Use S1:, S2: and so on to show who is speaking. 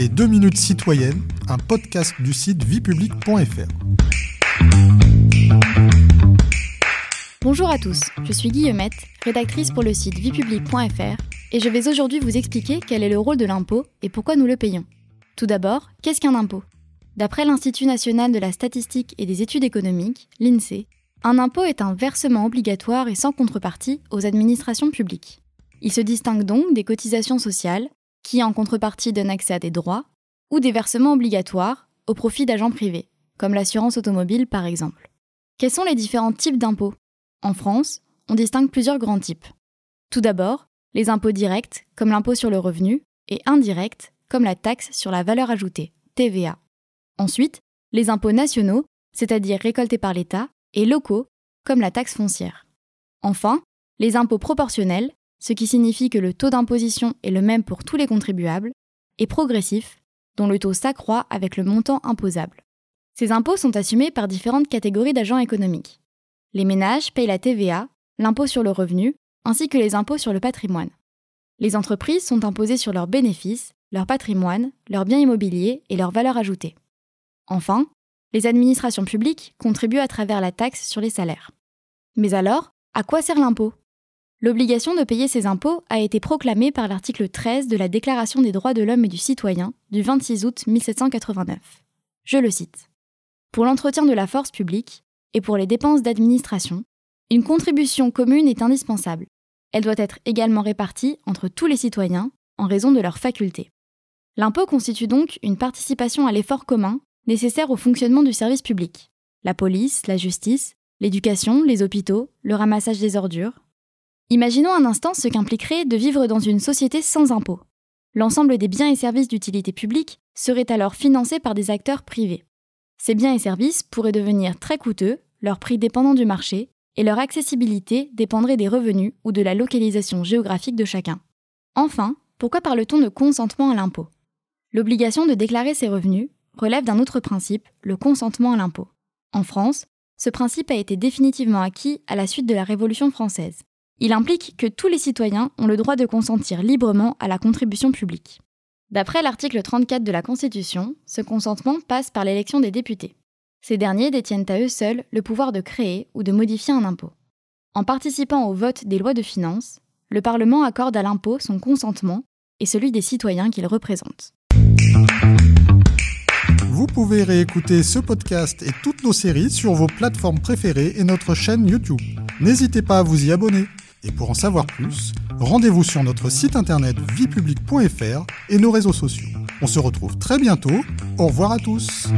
S1: Les 2 minutes citoyennes, un podcast du site viepublic.fr.
S2: Bonjour à tous, je suis Guillemette, rédactrice pour le site viepublic.fr et je vais aujourd'hui vous expliquer quel est le rôle de l'impôt et pourquoi nous le payons. Tout d'abord, qu'est-ce qu'un impôt? D'après l'Institut national de la statistique et des études économiques, l'INSEE, un impôt est un versement obligatoire et sans contrepartie aux administrations publiques. Il se distingue donc des cotisations sociales, qui en contrepartie donnent accès à des droits, ou des versements obligatoires au profit d'agents privés, comme l'assurance automobile par exemple. Quels sont les différents types d'impôts? En France, on distingue plusieurs grands types. Tout d'abord, les impôts directs, comme l'impôt sur le revenu, et indirects, comme la taxe sur la valeur ajoutée, TVA. Ensuite, les impôts nationaux, c'est-à-dire récoltés par l'État, et locaux, comme la taxe foncière. Enfin, les impôts proportionnels, ce qui signifie que le taux d'imposition est le même pour tous les contribuables, et progressif, dont le taux s'accroît avec le montant imposable. Ces impôts sont assumés par différentes catégories d'agents économiques. Les ménages payent la TVA, l'impôt sur le revenu, ainsi que les impôts sur le patrimoine. Les entreprises sont imposées sur leurs bénéfices, leur patrimoine, leurs biens immobiliers et leurs valeurs ajoutées. Enfin, les administrations publiques contribuent à travers la taxe sur les salaires. Mais alors, à quoi sert l'impôt? L'obligation de payer ces impôts a été proclamée par l'article 13 de la Déclaration des droits de l'homme et du citoyen du 26 août 1789. Je le cite. Pour l'entretien de la force publique et pour les dépenses d'administration, une contribution commune est indispensable. Elle doit être également répartie entre tous les citoyens en raison de leurs facultés. L'impôt constitue donc une participation à l'effort commun nécessaire au fonctionnement du service public. La police, la justice, l'éducation, les hôpitaux, le ramassage des ordures, Imaginons un instant ce qu'impliquerait de vivre dans une société sans impôts. L'ensemble des biens et services d'utilité publique seraient alors financés par des acteurs privés. Ces biens et services pourraient devenir très coûteux, leur prix dépendant du marché, et leur accessibilité dépendrait des revenus ou de la localisation géographique de chacun. Enfin, pourquoi parle-t-on de consentement à l'impôt? L'obligation de déclarer ses revenus relève d'un autre principe, le consentement à l'impôt. En France, ce principe a été définitivement acquis à la suite de la Révolution française. Il implique que tous les citoyens ont le droit de consentir librement à la contribution publique. D'après l'article 34 de la Constitution, ce consentement passe par l'élection des députés. Ces derniers détiennent à eux seuls le pouvoir de créer ou de modifier un impôt. En participant au vote des lois de finances, le Parlement accorde à l'impôt son consentement et celui des citoyens qu'il représente.
S1: Vous pouvez réécouter ce podcast et toutes nos séries sur vos plateformes préférées et notre chaîne YouTube. N'hésitez pas à vous y abonner. Et pour en savoir plus, rendez-vous sur notre site internet viepublic.fr et nos réseaux sociaux. On se retrouve très bientôt. Au revoir à tous.